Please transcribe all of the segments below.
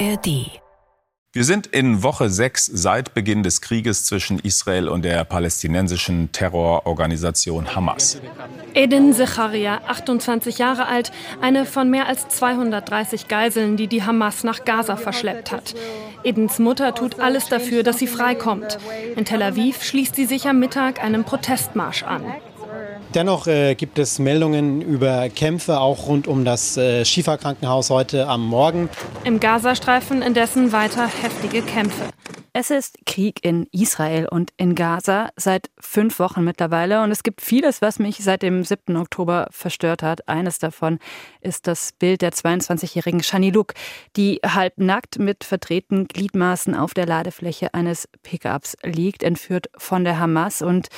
ARD wir sind in Woche 6 seit Beginn des Krieges zwischen Israel und der palästinensischen Terrororganisation Hamas. Edin Zecharia, 28 Jahre alt, eine von mehr als 230 Geiseln, die die Hamas nach Gaza verschleppt hat. Edins Mutter tut alles dafür, dass sie freikommt. In Tel Aviv schließt sie sich am Mittag einem Protestmarsch an. Dennoch äh, gibt es Meldungen über Kämpfe auch rund um das äh, Schifa-Krankenhaus heute am Morgen. Im Gazastreifen indessen weiter heftige Kämpfe. Es ist Krieg in Israel und in Gaza seit fünf Wochen mittlerweile und es gibt vieles, was mich seit dem 7. Oktober verstört hat. Eines davon ist das Bild der 22-jährigen Shani Luk, die halbnackt mit verdrehten Gliedmaßen auf der Ladefläche eines Pickups liegt, entführt von der Hamas und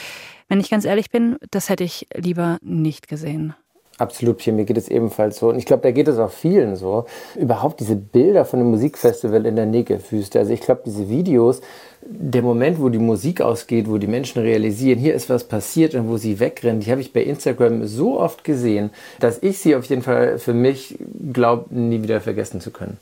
wenn ich ganz ehrlich bin, das hätte ich lieber nicht gesehen. Absolut, hier, mir geht es ebenfalls so. Und ich glaube, da geht es auch vielen so. Überhaupt diese Bilder von dem Musikfestival in der Negev-Wüste. Also ich glaube, diese Videos, der Moment, wo die Musik ausgeht, wo die Menschen realisieren, hier ist was passiert und wo sie wegrennen, die habe ich bei Instagram so oft gesehen, dass ich sie auf jeden Fall für mich glaube, nie wieder vergessen zu können.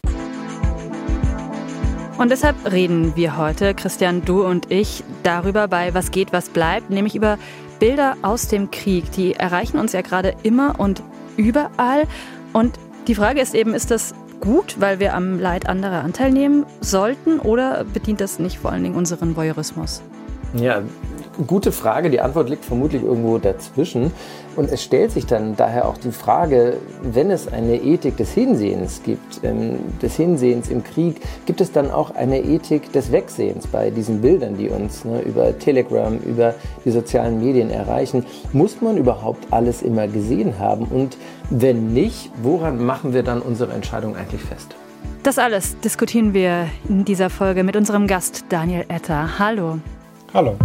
Und deshalb reden wir heute, Christian, du und ich, darüber bei Was geht, was bleibt, nämlich über Bilder aus dem Krieg. Die erreichen uns ja gerade immer und überall. Und die Frage ist eben, ist das gut, weil wir am Leid anderer Anteil nehmen sollten oder bedient das nicht vor allen Dingen unseren Voyeurismus? Ja, gute Frage. Die Antwort liegt vermutlich irgendwo dazwischen. Und es stellt sich dann daher auch die Frage, wenn es eine Ethik des Hinsehens gibt, ähm, des Hinsehens im Krieg, gibt es dann auch eine Ethik des Wegsehens bei diesen Bildern, die uns ne, über Telegram, über die sozialen Medien erreichen? Muss man überhaupt alles immer gesehen haben? Und wenn nicht, woran machen wir dann unsere Entscheidung eigentlich fest? Das alles diskutieren wir in dieser Folge mit unserem Gast Daniel Etter. Hallo. Hallo.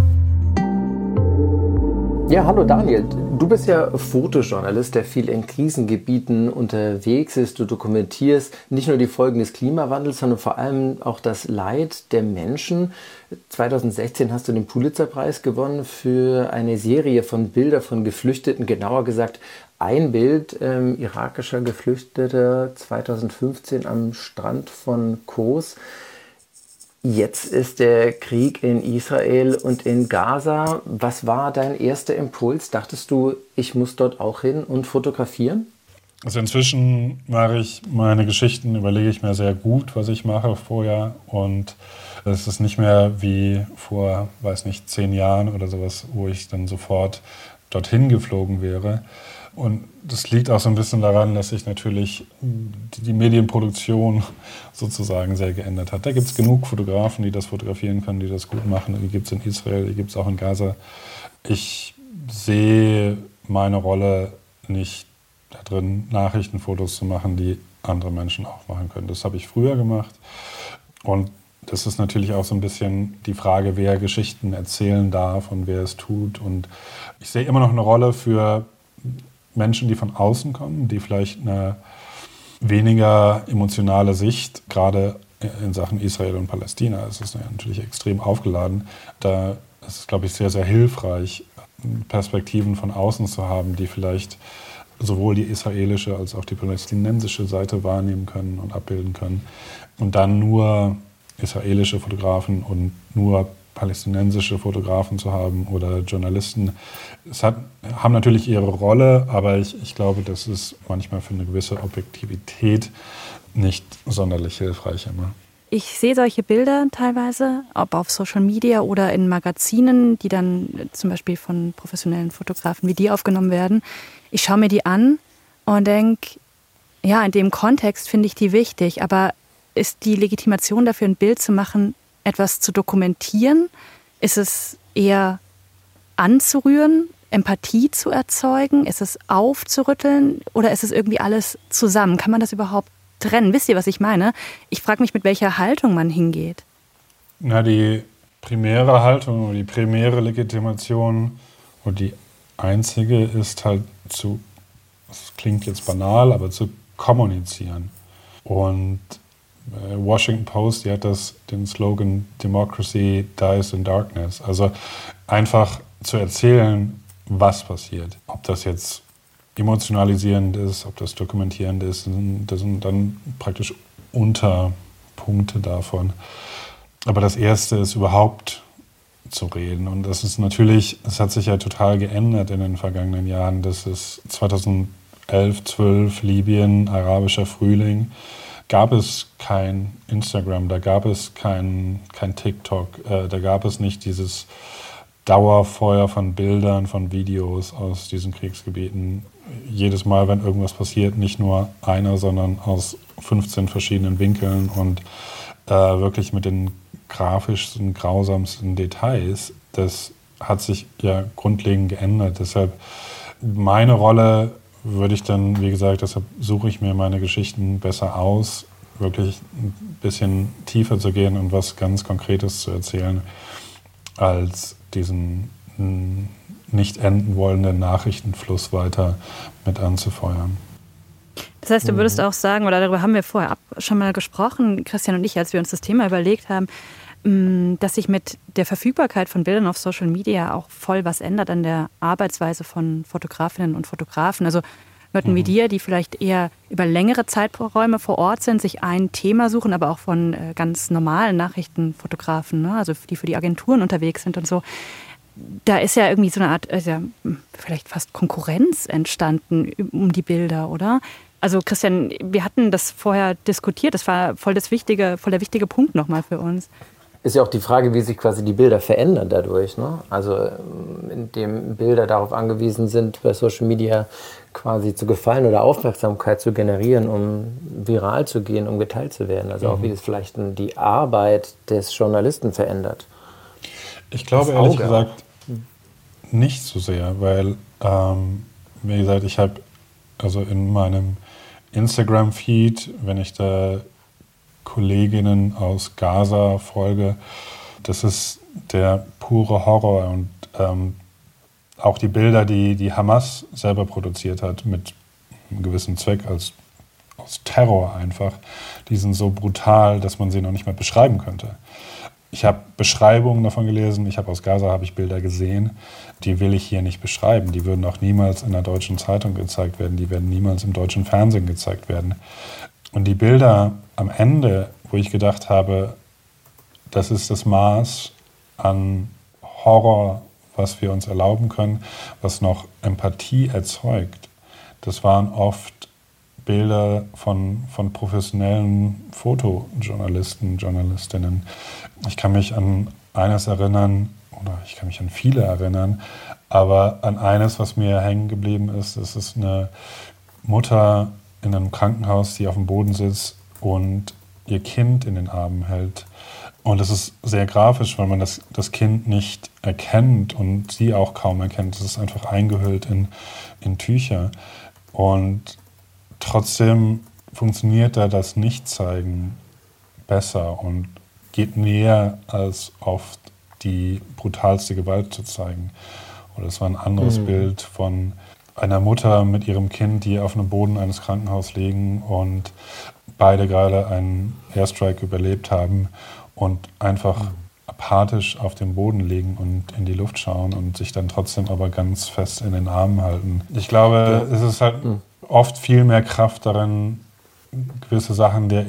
Ja, hallo Daniel. Du bist ja Fotojournalist, der viel in Krisengebieten unterwegs ist. Du dokumentierst nicht nur die Folgen des Klimawandels, sondern vor allem auch das Leid der Menschen. 2016 hast du den Pulitzerpreis gewonnen für eine Serie von Bildern von Geflüchteten, genauer gesagt ein Bild ähm, irakischer Geflüchteter 2015 am Strand von Kos. Jetzt ist der Krieg in Israel und in Gaza. Was war dein erster Impuls? Dachtest du, ich muss dort auch hin und fotografieren? Also inzwischen mache ich meine Geschichten, überlege ich mir sehr gut, was ich mache vorher. Und es ist nicht mehr wie vor, weiß nicht, zehn Jahren oder sowas, wo ich dann sofort dorthin geflogen wäre. Und das liegt auch so ein bisschen daran, dass sich natürlich die Medienproduktion sozusagen sehr geändert hat. Da gibt es genug Fotografen, die das fotografieren können, die das gut machen. Die gibt es in Israel, die gibt es auch in Gaza. Ich sehe meine Rolle nicht da drin, Nachrichtenfotos zu machen, die andere Menschen auch machen können. Das habe ich früher gemacht. Und das ist natürlich auch so ein bisschen die Frage, wer Geschichten erzählen darf und wer es tut. Und ich sehe immer noch eine Rolle für Menschen, die von außen kommen, die vielleicht eine weniger emotionale Sicht, gerade in Sachen Israel und Palästina, es ist natürlich extrem aufgeladen. Da ist es, glaube ich, sehr, sehr hilfreich, Perspektiven von außen zu haben, die vielleicht sowohl die israelische als auch die palästinensische Seite wahrnehmen können und abbilden können. Und dann nur israelische Fotografen und nur palästinensische Fotografen zu haben oder Journalisten. Es hat, haben natürlich ihre Rolle, aber ich, ich glaube, das ist manchmal für eine gewisse Objektivität nicht sonderlich hilfreich immer. Ich sehe solche Bilder teilweise, ob auf Social Media oder in Magazinen, die dann zum Beispiel von professionellen Fotografen wie die aufgenommen werden. Ich schaue mir die an und denke, ja, in dem Kontext finde ich die wichtig, aber ist die Legitimation dafür, ein Bild zu machen, etwas zu dokumentieren? Ist es eher anzurühren, Empathie zu erzeugen? Ist es aufzurütteln oder ist es irgendwie alles zusammen? Kann man das überhaupt trennen? Wisst ihr, was ich meine? Ich frage mich, mit welcher Haltung man hingeht. Na, die primäre Haltung oder die primäre Legitimation und die einzige ist halt zu, das klingt jetzt banal, aber zu kommunizieren. Und Washington Post, die hat das, den Slogan Democracy dies in darkness. Also einfach zu erzählen, was passiert. Ob das jetzt emotionalisierend ist, ob das dokumentierend ist, das sind dann praktisch Unterpunkte Punkte davon. Aber das erste ist überhaupt zu reden. Und das ist natürlich, es hat sich ja total geändert in den vergangenen Jahren. Das ist 2011, 12, Libyen, arabischer Frühling. Gab es kein Instagram, da gab es kein, kein TikTok, äh, da gab es nicht dieses Dauerfeuer von Bildern, von Videos aus diesen Kriegsgebieten. Jedes Mal, wenn irgendwas passiert, nicht nur einer, sondern aus 15 verschiedenen Winkeln und äh, wirklich mit den grafischsten, grausamsten Details, das hat sich ja grundlegend geändert. Deshalb meine Rolle würde ich dann, wie gesagt, deshalb suche ich mir meine Geschichten besser aus, wirklich ein bisschen tiefer zu gehen und was ganz Konkretes zu erzählen, als diesen nicht enden wollenden Nachrichtenfluss weiter mit anzufeuern. Das heißt, du würdest mhm. auch sagen, oder darüber haben wir vorher schon mal gesprochen, Christian und ich, als wir uns das Thema überlegt haben, dass sich mit der Verfügbarkeit von Bildern auf Social Media auch voll was ändert an der Arbeitsweise von Fotografinnen und Fotografen. Also Leuten mhm. wie dir, die vielleicht eher über längere Zeiträume vor Ort sind, sich ein Thema suchen, aber auch von äh, ganz normalen Nachrichtenfotografen, ne? also die für die Agenturen unterwegs sind und so. Da ist ja irgendwie so eine Art, also vielleicht fast Konkurrenz entstanden um die Bilder, oder? Also Christian, wir hatten das vorher diskutiert. Das war voll das wichtige, voll der wichtige Punkt nochmal für uns. Ist ja auch die Frage, wie sich quasi die Bilder verändern dadurch. Ne? Also ähm, indem Bilder darauf angewiesen sind, bei Social Media quasi zu gefallen oder Aufmerksamkeit zu generieren, um viral zu gehen, um geteilt zu werden. Also mhm. auch wie es vielleicht die Arbeit des Journalisten verändert. Ich glaube ehrlich gesagt nicht so sehr, weil, ähm, wie gesagt, ich habe also in meinem Instagram-Feed, wenn ich da Kolleginnen aus Gaza folge, das ist der pure Horror und ähm, auch die Bilder, die die Hamas selber produziert hat, mit einem gewissen Zweck als aus Terror einfach, die sind so brutal, dass man sie noch nicht mehr beschreiben könnte. Ich habe Beschreibungen davon gelesen, ich habe aus Gaza habe ich Bilder gesehen, die will ich hier nicht beschreiben. Die würden auch niemals in der deutschen Zeitung gezeigt werden, die werden niemals im deutschen Fernsehen gezeigt werden. Und die Bilder am Ende, wo ich gedacht habe, das ist das Maß an Horror, was wir uns erlauben können, was noch Empathie erzeugt, das waren oft Bilder von, von professionellen Fotojournalisten, Journalistinnen. Ich kann mich an eines erinnern, oder ich kann mich an viele erinnern, aber an eines, was mir hängen geblieben ist, das ist eine Mutter in einem Krankenhaus, die auf dem Boden sitzt und ihr Kind in den Armen hält. Und es ist sehr grafisch, weil man das, das Kind nicht erkennt und sie auch kaum erkennt. Es ist einfach eingehüllt in, in Tücher. Und trotzdem funktioniert da das Nichtzeigen besser und geht näher als oft die brutalste Gewalt zu zeigen. Oder es war ein anderes mhm. Bild von einer Mutter mit ihrem Kind, die auf einem Boden eines Krankenhauses liegen und beide gerade einen Airstrike überlebt haben und einfach mhm. apathisch auf dem Boden liegen und in die Luft schauen und sich dann trotzdem aber ganz fest in den Armen halten. Ich glaube, ja. es ist halt mhm. oft viel mehr Kraft darin, gewisse Sachen der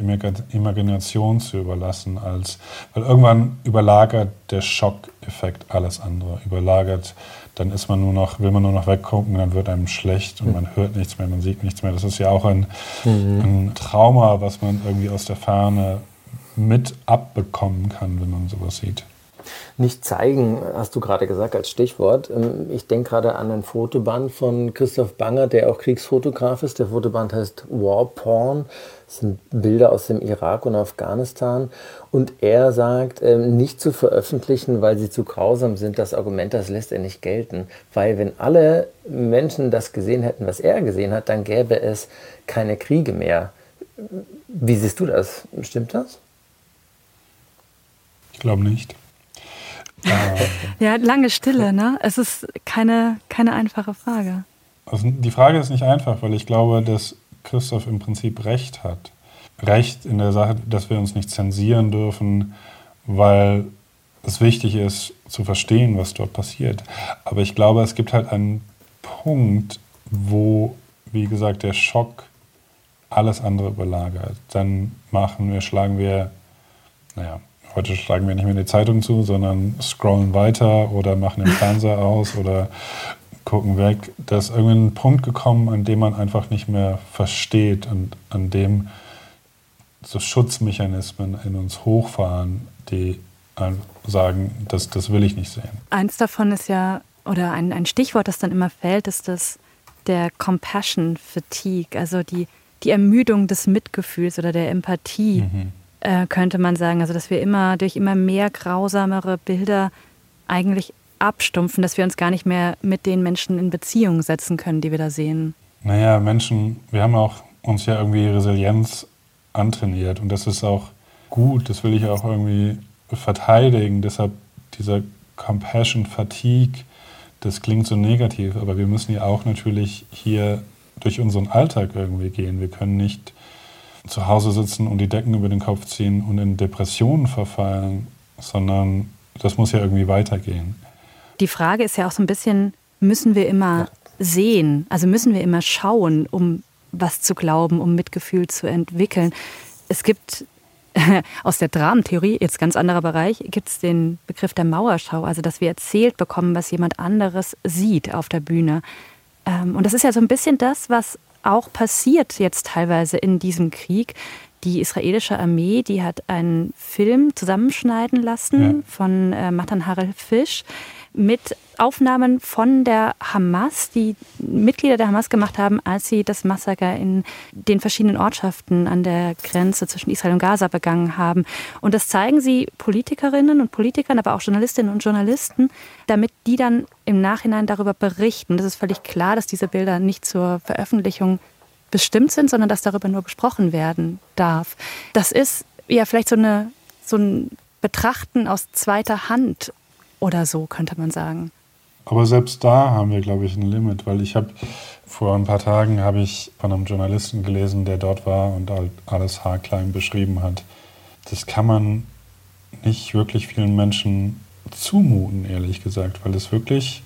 Imagination zu überlassen, als weil irgendwann überlagert der Schockeffekt alles andere. Überlagert, dann ist man nur noch, will man nur noch weggucken, dann wird einem schlecht und man hört nichts mehr, man sieht nichts mehr. Das ist ja auch ein, mhm. ein Trauma, was man irgendwie aus der Ferne mit abbekommen kann, wenn man sowas sieht. Nicht zeigen, hast du gerade gesagt als Stichwort. Ähm, ich denke gerade an ein Fotoband von Christoph Banger, der auch Kriegsfotograf ist. Der Fotoband heißt War Porn. Das sind Bilder aus dem Irak und Afghanistan. Und er sagt, ähm, nicht zu veröffentlichen, weil sie zu grausam sind. Das Argument, das lässt er nicht gelten. Weil wenn alle Menschen das gesehen hätten, was er gesehen hat, dann gäbe es keine Kriege mehr. Wie siehst du das? Stimmt das? Ich glaube nicht. Ja, lange Stille, ne? Es ist keine, keine einfache Frage. Also die Frage ist nicht einfach, weil ich glaube, dass Christoph im Prinzip Recht hat. Recht in der Sache, dass wir uns nicht zensieren dürfen, weil es wichtig ist zu verstehen, was dort passiert. Aber ich glaube, es gibt halt einen Punkt, wo, wie gesagt, der Schock alles andere überlagert. Dann machen wir, schlagen wir naja, heute schlagen wir nicht mehr die Zeitung zu, sondern scrollen weiter oder machen den Fernseher aus oder gucken weg. Da ist irgendein ein Punkt gekommen, an dem man einfach nicht mehr versteht und an dem so Schutzmechanismen in uns hochfahren, die sagen, das, das will ich nicht sehen. Eins davon ist ja, oder ein, ein Stichwort, das dann immer fällt, ist das der Compassion Fatigue, also die, die Ermüdung des Mitgefühls oder der Empathie, mhm. Äh, könnte man sagen. Also dass wir immer durch immer mehr grausamere Bilder eigentlich abstumpfen, dass wir uns gar nicht mehr mit den Menschen in Beziehung setzen können, die wir da sehen. Naja, Menschen, wir haben auch uns ja irgendwie Resilienz antrainiert und das ist auch gut, das will ich auch irgendwie verteidigen. Deshalb dieser Compassion Fatigue, das klingt so negativ, aber wir müssen ja auch natürlich hier durch unseren Alltag irgendwie gehen. Wir können nicht zu Hause sitzen und die Decken über den Kopf ziehen und in Depressionen verfallen, sondern das muss ja irgendwie weitergehen. Die Frage ist ja auch so ein bisschen, müssen wir immer sehen, also müssen wir immer schauen, um was zu glauben, um Mitgefühl zu entwickeln. Es gibt aus der Dramentheorie, jetzt ganz anderer Bereich, gibt es den Begriff der Mauerschau, also dass wir erzählt bekommen, was jemand anderes sieht auf der Bühne. Ähm, und das ist ja so ein bisschen das, was auch passiert jetzt teilweise in diesem Krieg. Die israelische Armee, die hat einen Film zusammenschneiden lassen ja. von äh, Matan Harel Fisch mit Aufnahmen von der Hamas, die Mitglieder der Hamas gemacht haben, als sie das Massaker in den verschiedenen Ortschaften an der Grenze zwischen Israel und Gaza begangen haben. Und das zeigen sie Politikerinnen und Politikern, aber auch Journalistinnen und Journalisten, damit die dann im Nachhinein darüber berichten. Das ist völlig klar, dass diese Bilder nicht zur Veröffentlichung bestimmt sind, sondern dass darüber nur gesprochen werden darf. Das ist ja vielleicht so, eine, so ein Betrachten aus zweiter Hand oder so, könnte man sagen. Aber selbst da haben wir, glaube ich, ein Limit, weil ich habe vor ein paar Tagen habe ich von einem Journalisten gelesen, der dort war und alles haarklein beschrieben hat. Das kann man nicht wirklich vielen Menschen zumuten, ehrlich gesagt, weil es wirklich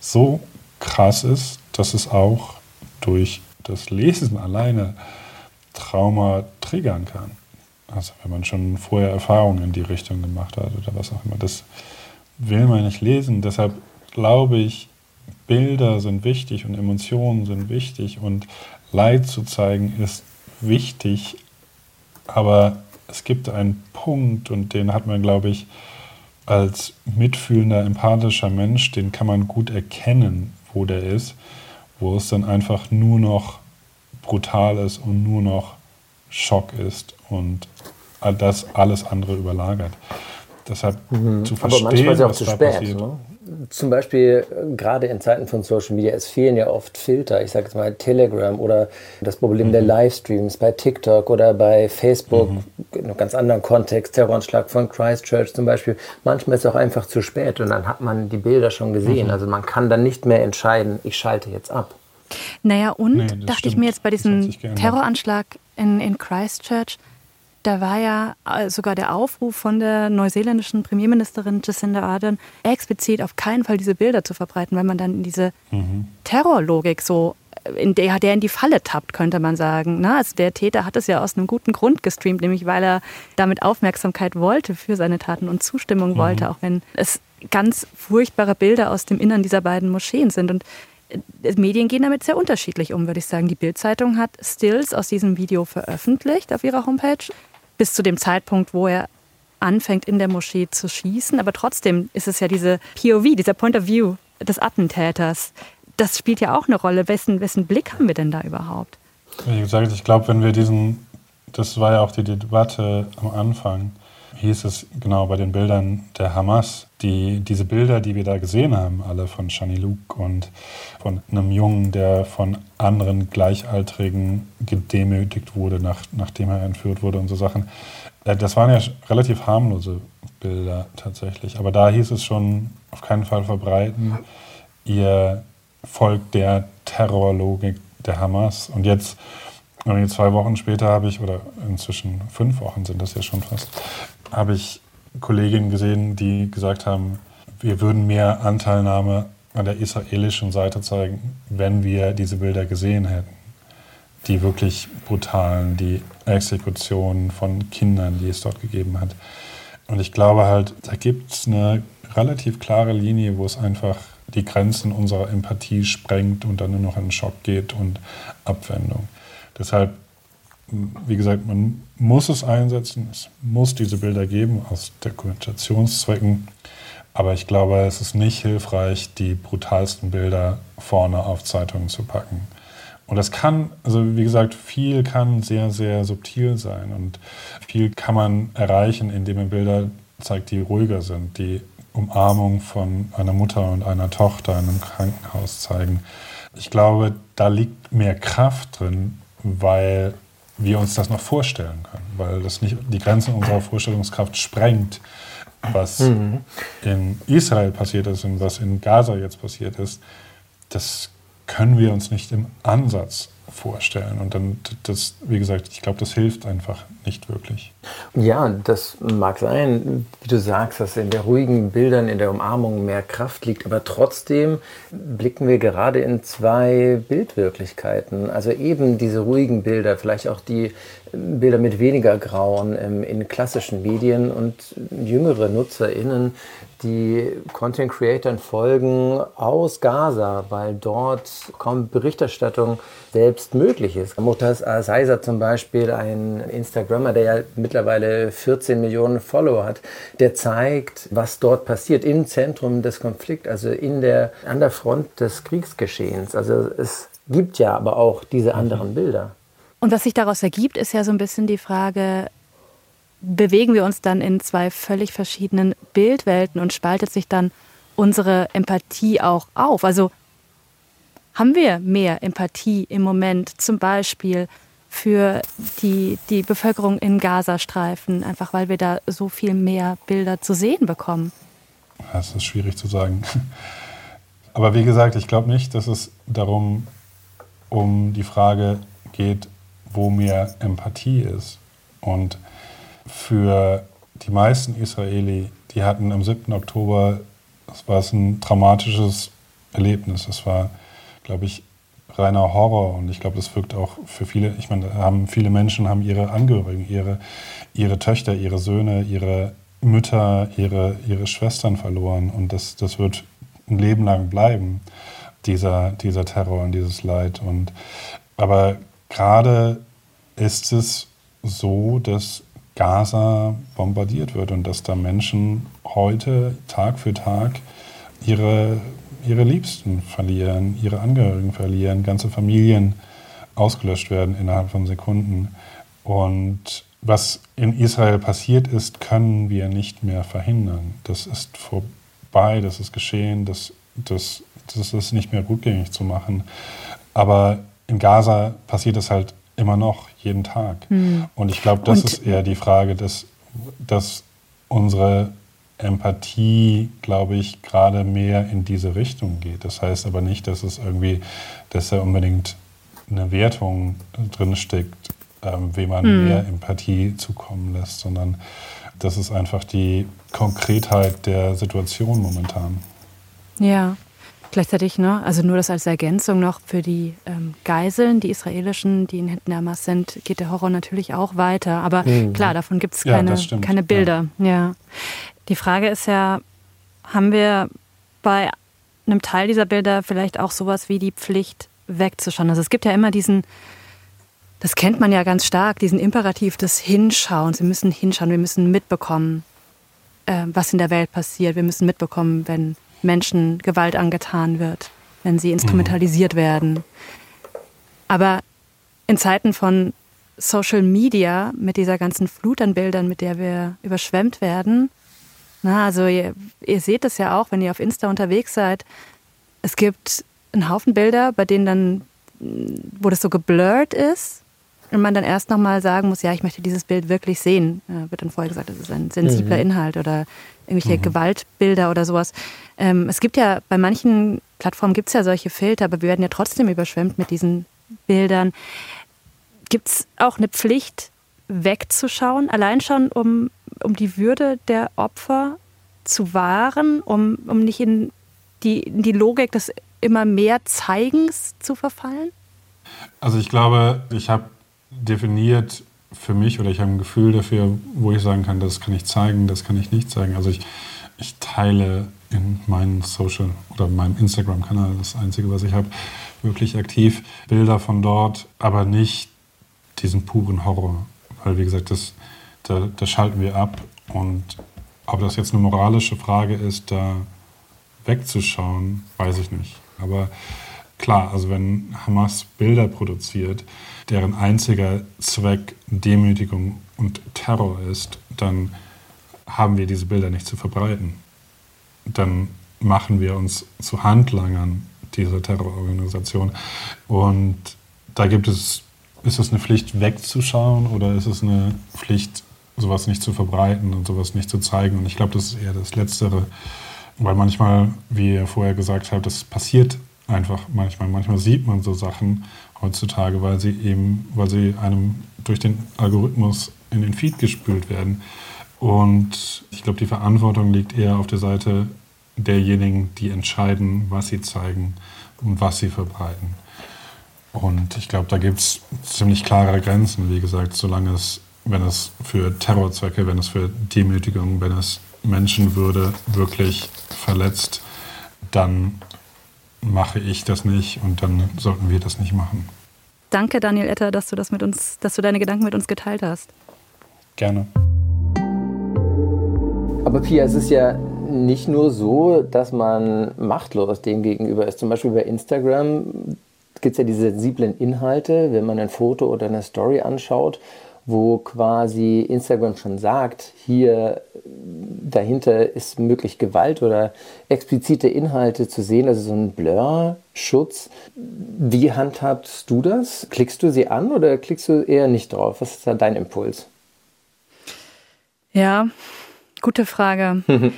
so krass ist, dass es auch durch das Lesen alleine Trauma triggern kann. Also wenn man schon vorher Erfahrungen in die Richtung gemacht hat oder was auch immer. Das, will man nicht lesen. Deshalb glaube ich, Bilder sind wichtig und Emotionen sind wichtig und Leid zu zeigen ist wichtig. Aber es gibt einen Punkt und den hat man, glaube ich, als mitfühlender, empathischer Mensch, den kann man gut erkennen, wo der ist, wo es dann einfach nur noch brutal ist und nur noch Schock ist und das alles andere überlagert. Deshalb mhm. zu verstehen, Aber manchmal ist es auch zu spät. Ne? Zum Beispiel äh, gerade in Zeiten von Social Media, es fehlen ja oft Filter. Ich sage jetzt mal Telegram oder das Problem mhm. der Livestreams bei TikTok oder bei Facebook, mhm. in einem ganz anderen Kontext, Terroranschlag von Christchurch zum Beispiel. Manchmal ist es auch einfach zu spät und dann hat man die Bilder schon gesehen. Mhm. Also man kann dann nicht mehr entscheiden, ich schalte jetzt ab. Naja, und nee, dachte stimmt. ich mir jetzt bei diesem Terroranschlag in, in Christchurch, da war ja äh, sogar der Aufruf von der neuseeländischen Premierministerin Jacinda Ardern explizit auf keinen Fall diese Bilder zu verbreiten, weil man dann in diese mhm. Terrorlogik so äh, in der, der in die Falle tappt, könnte man sagen. Na, ne? also der Täter hat es ja aus einem guten Grund gestreamt, nämlich weil er damit Aufmerksamkeit wollte für seine Taten und Zustimmung mhm. wollte, auch wenn es ganz furchtbare Bilder aus dem Innern dieser beiden Moscheen sind. Und äh, Medien gehen damit sehr unterschiedlich um, würde ich sagen. Die Bildzeitung hat Stills aus diesem Video veröffentlicht auf ihrer Homepage bis zu dem Zeitpunkt, wo er anfängt, in der Moschee zu schießen. Aber trotzdem ist es ja diese POV, dieser Point of View des Attentäters. Das spielt ja auch eine Rolle. Wessen, wessen Blick haben wir denn da überhaupt? Wie gesagt, ich glaube, wenn wir diesen, das war ja auch die Debatte am Anfang, hieß es genau bei den Bildern der Hamas, die, diese Bilder, die wir da gesehen haben, alle von Shani Luke und von einem Jungen, der von anderen Gleichaltrigen gedemütigt wurde, nach, nachdem er entführt wurde und so Sachen. Äh, das waren ja relativ harmlose Bilder tatsächlich. Aber da hieß es schon, auf keinen Fall verbreiten. Ihr folgt der Terrorlogik der Hamas. Und jetzt, zwei Wochen später habe ich, oder inzwischen fünf Wochen sind das ja schon fast, habe ich Kolleginnen gesehen, die gesagt haben, wir würden mehr Anteilnahme an der israelischen Seite zeigen, wenn wir diese Bilder gesehen hätten. die wirklich brutalen, die Exekutionen von Kindern, die es dort gegeben hat. Und ich glaube halt, da gibt es eine relativ klare Linie, wo es einfach die Grenzen unserer Empathie sprengt und dann nur noch in Schock geht und Abwendung. Deshalb, wie gesagt, man muss es einsetzen, es muss diese Bilder geben aus Dokumentationszwecken. Aber ich glaube, es ist nicht hilfreich, die brutalsten Bilder vorne auf Zeitungen zu packen. Und das kann, also wie gesagt, viel kann sehr, sehr subtil sein und viel kann man erreichen, indem man Bilder zeigt, die ruhiger sind, die Umarmung von einer Mutter und einer Tochter in einem Krankenhaus zeigen. Ich glaube, da liegt mehr Kraft drin, weil wir uns das noch vorstellen können, weil das nicht die Grenzen unserer Vorstellungskraft sprengt, was mhm. in Israel passiert ist und was in Gaza jetzt passiert ist. Das können wir uns nicht im Ansatz vorstellen. Und dann, das, wie gesagt, ich glaube, das hilft einfach nicht wirklich. Ja, das mag sein, wie du sagst, dass in der ruhigen Bildern, in der Umarmung mehr Kraft liegt. Aber trotzdem blicken wir gerade in zwei Bildwirklichkeiten. Also eben diese ruhigen Bilder, vielleicht auch die Bilder mit weniger Grauen in klassischen Medien und jüngere NutzerInnen, die Content Creatoren folgen aus Gaza, weil dort kaum Berichterstattung selbst möglich ist. Motas Seiser zum Beispiel, ein Instagrammer, der ja mittlerweile 14 Millionen Follower hat, der zeigt, was dort passiert im Zentrum des Konflikts, also in der, an der Front des Kriegsgeschehens. Also es gibt ja aber auch diese anderen Bilder. Und was sich daraus ergibt, ist ja so ein bisschen die Frage, bewegen wir uns dann in zwei völlig verschiedenen Bildwelten und spaltet sich dann unsere Empathie auch auf? Also haben wir mehr Empathie im Moment zum Beispiel für die, die Bevölkerung in Gazastreifen, einfach weil wir da so viel mehr Bilder zu sehen bekommen? Das ist schwierig zu sagen. Aber wie gesagt, ich glaube nicht, dass es darum um die Frage geht, wo mehr Empathie ist. Und für die meisten Israeli, die hatten am 7. Oktober, das war ein dramatisches Erlebnis. Das war, glaube ich, reiner Horror und ich glaube, das wirkt auch für viele, ich meine, haben viele Menschen haben ihre Angehörigen, ihre, ihre Töchter, ihre Söhne, ihre Mütter, ihre, ihre Schwestern verloren und das, das wird ein Leben lang bleiben, dieser, dieser Terror und dieses Leid. Und, aber gerade ist es so, dass Gaza bombardiert wird und dass da Menschen heute Tag für Tag ihre, ihre Liebsten verlieren, ihre Angehörigen verlieren, ganze Familien ausgelöscht werden innerhalb von Sekunden. Und was in Israel passiert ist, können wir nicht mehr verhindern. Das ist vorbei, das ist geschehen, das, das, das ist nicht mehr rückgängig zu machen. Aber in Gaza passiert es halt immer noch, jeden Tag. Mhm. Und ich glaube, das Und ist eher die Frage, dass, dass unsere Empathie, glaube ich, gerade mehr in diese Richtung geht. Das heißt aber nicht, dass es irgendwie, dass da unbedingt eine Wertung drin steckt, ähm, wem man mhm. mehr Empathie zukommen lässt, sondern das ist einfach die Konkretheit der Situation momentan. Ja. Gleichzeitig, ne, also nur das als Ergänzung noch für die ähm, Geiseln, die israelischen, die in Händen Hamas sind, geht der Horror natürlich auch weiter. Aber mhm. klar, davon gibt es keine, ja, keine Bilder. Ja. ja. Die Frage ist ja, haben wir bei einem Teil dieser Bilder vielleicht auch sowas wie die Pflicht wegzuschauen? Also es gibt ja immer diesen, das kennt man ja ganz stark, diesen Imperativ des Hinschauens. Wir müssen hinschauen, wir müssen mitbekommen, äh, was in der Welt passiert. Wir müssen mitbekommen, wenn Menschen Gewalt angetan wird, wenn sie instrumentalisiert mhm. werden. Aber in Zeiten von Social Media, mit dieser ganzen Flut an Bildern, mit der wir überschwemmt werden, na, also ihr, ihr seht es ja auch, wenn ihr auf Insta unterwegs seid, es gibt einen Haufen Bilder, bei denen dann, wo das so geblurrt ist, und man dann erst nochmal sagen muss, ja, ich möchte dieses Bild wirklich sehen. Ja, wird dann vorher gesagt, das ist ein sensibler mhm. Inhalt oder irgendwelche mhm. Gewaltbilder oder sowas. Ähm, es gibt ja, bei manchen Plattformen gibt es ja solche Filter, aber wir werden ja trotzdem überschwemmt mit diesen Bildern. Gibt es auch eine Pflicht, wegzuschauen, allein schon, um, um die Würde der Opfer zu wahren, um, um nicht in die, in die Logik des immer mehr Zeigens zu verfallen? Also ich glaube, ich habe definiert für mich oder ich habe ein Gefühl dafür, wo ich sagen kann, das kann ich zeigen, das kann ich nicht zeigen. Also ich, ich teile in meinem Social oder meinem Instagram-Kanal, das Einzige, was ich habe, wirklich aktiv Bilder von dort, aber nicht diesen puren Horror. Weil, wie gesagt, das, da, da schalten wir ab. Und ob das jetzt eine moralische Frage ist, da wegzuschauen, weiß ich nicht. Aber klar, also wenn Hamas Bilder produziert, deren einziger Zweck Demütigung und Terror ist, dann haben wir diese Bilder nicht zu verbreiten. Dann machen wir uns zu Handlangern dieser Terrororganisation. Und da gibt es, ist es eine Pflicht wegzuschauen oder ist es eine Pflicht, sowas nicht zu verbreiten und sowas nicht zu zeigen? Und ich glaube, das ist eher das Letztere. Weil manchmal, wie ihr vorher gesagt habt, das passiert einfach manchmal. Manchmal sieht man so Sachen heutzutage, weil sie eben, weil sie einem durch den Algorithmus in den Feed gespült werden. Und ich glaube, die Verantwortung liegt eher auf der Seite derjenigen, die entscheiden, was sie zeigen und was sie verbreiten. Und ich glaube, da gibt es ziemlich klare Grenzen, wie gesagt, solange es, wenn es für Terrorzwecke, wenn es für Demütigung, wenn es Menschenwürde wirklich verletzt, dann mache ich das nicht und dann sollten wir das nicht machen. Danke, Daniel Etter, dass du das mit uns, dass du deine Gedanken mit uns geteilt hast. Gerne. Aber Pia, es ist ja nicht nur so, dass man machtlos dem gegenüber ist. Zum Beispiel bei Instagram gibt es ja diese sensiblen Inhalte, wenn man ein Foto oder eine Story anschaut, wo quasi Instagram schon sagt, hier dahinter ist möglich Gewalt oder explizite Inhalte zu sehen, also so ein Blur-Schutz. Wie handhabst du das? Klickst du sie an oder klickst du eher nicht drauf? Was ist da dein Impuls? Ja, gute Frage.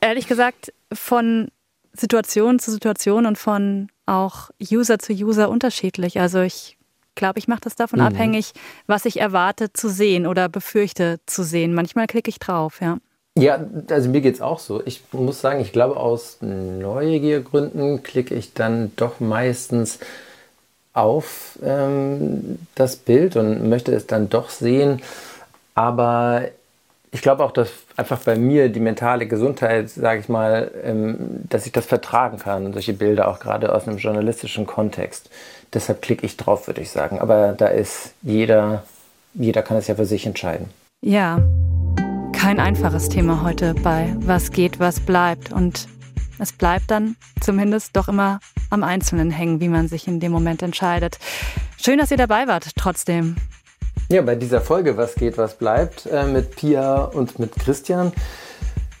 Ehrlich gesagt, von Situation zu Situation und von auch User zu User unterschiedlich. Also ich glaube, ich mache das davon mhm. abhängig, was ich erwarte zu sehen oder befürchte zu sehen. Manchmal klicke ich drauf, ja. Ja, also mir geht es auch so. Ich muss sagen, ich glaube, aus Neugiergründen klicke ich dann doch meistens auf ähm, das Bild und möchte es dann doch sehen. Aber ich glaube auch, dass einfach bei mir die mentale Gesundheit, sage ich mal, ähm, dass ich das vertragen kann, solche Bilder auch gerade aus einem journalistischen Kontext. Deshalb klicke ich drauf, würde ich sagen. Aber da ist jeder, jeder kann es ja für sich entscheiden. Ja, kein einfaches Thema heute bei Was geht, was bleibt. Und es bleibt dann zumindest doch immer am Einzelnen hängen, wie man sich in dem Moment entscheidet. Schön, dass ihr dabei wart, trotzdem. Ja, bei dieser Folge Was geht, was bleibt äh, mit Pia und mit Christian.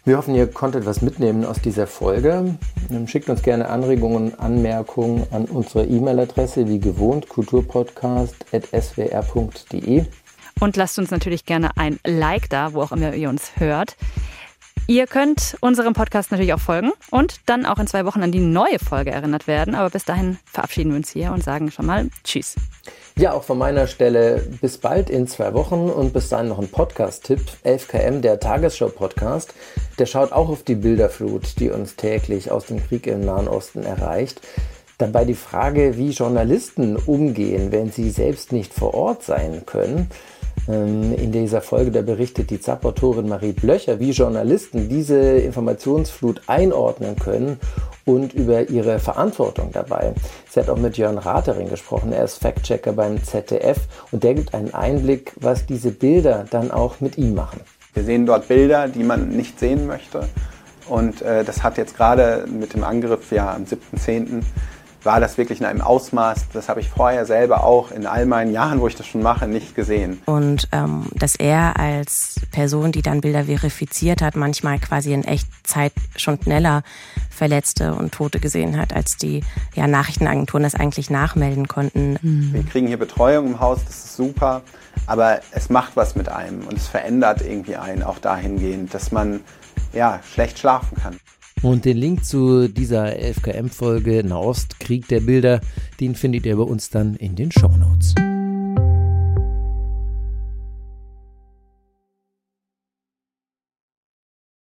Wir hoffen, ihr konntet was mitnehmen aus dieser Folge. Ähm, schickt uns gerne Anregungen, Anmerkungen an unsere E-Mail-Adresse wie gewohnt kulturpodcast.swr.de. Und lasst uns natürlich gerne ein Like da, wo auch immer ihr uns hört. Ihr könnt unserem Podcast natürlich auch folgen und dann auch in zwei Wochen an die neue Folge erinnert werden. Aber bis dahin verabschieden wir uns hier und sagen schon mal Tschüss. Ja, auch von meiner Stelle bis bald in zwei Wochen und bis dahin noch ein Podcast-Tipp. 11KM, der Tagesschau-Podcast, der schaut auch auf die Bilderflut, die uns täglich aus dem Krieg im Nahen Osten erreicht. Dabei die Frage, wie Journalisten umgehen, wenn sie selbst nicht vor Ort sein können. Ähm, in dieser Folge, da berichtet die ZAP-Autorin Marie Blöcher, wie Journalisten diese Informationsflut einordnen können und über ihre Verantwortung dabei. Sie hat auch mit Jörn Ratering gesprochen, er ist Fact-Checker beim ZDF und der gibt einen Einblick, was diese Bilder dann auch mit ihm machen. Wir sehen dort Bilder, die man nicht sehen möchte. Und äh, das hat jetzt gerade mit dem Angriff ja am 7.10 war das wirklich in einem Ausmaß, das habe ich vorher selber auch in all meinen Jahren, wo ich das schon mache, nicht gesehen. Und ähm, dass er als Person, die dann Bilder verifiziert hat, manchmal quasi in Echtzeit schon schneller Verletzte und Tote gesehen hat, als die ja, Nachrichtenagenturen das eigentlich nachmelden konnten. Mhm. Wir kriegen hier Betreuung im Haus, das ist super, aber es macht was mit einem und es verändert irgendwie einen auch dahingehend, dass man ja, schlecht schlafen kann. Und den Link zu dieser 11KM-Folge Nahost Krieg der Bilder, den findet ihr bei uns dann in den Show Notes.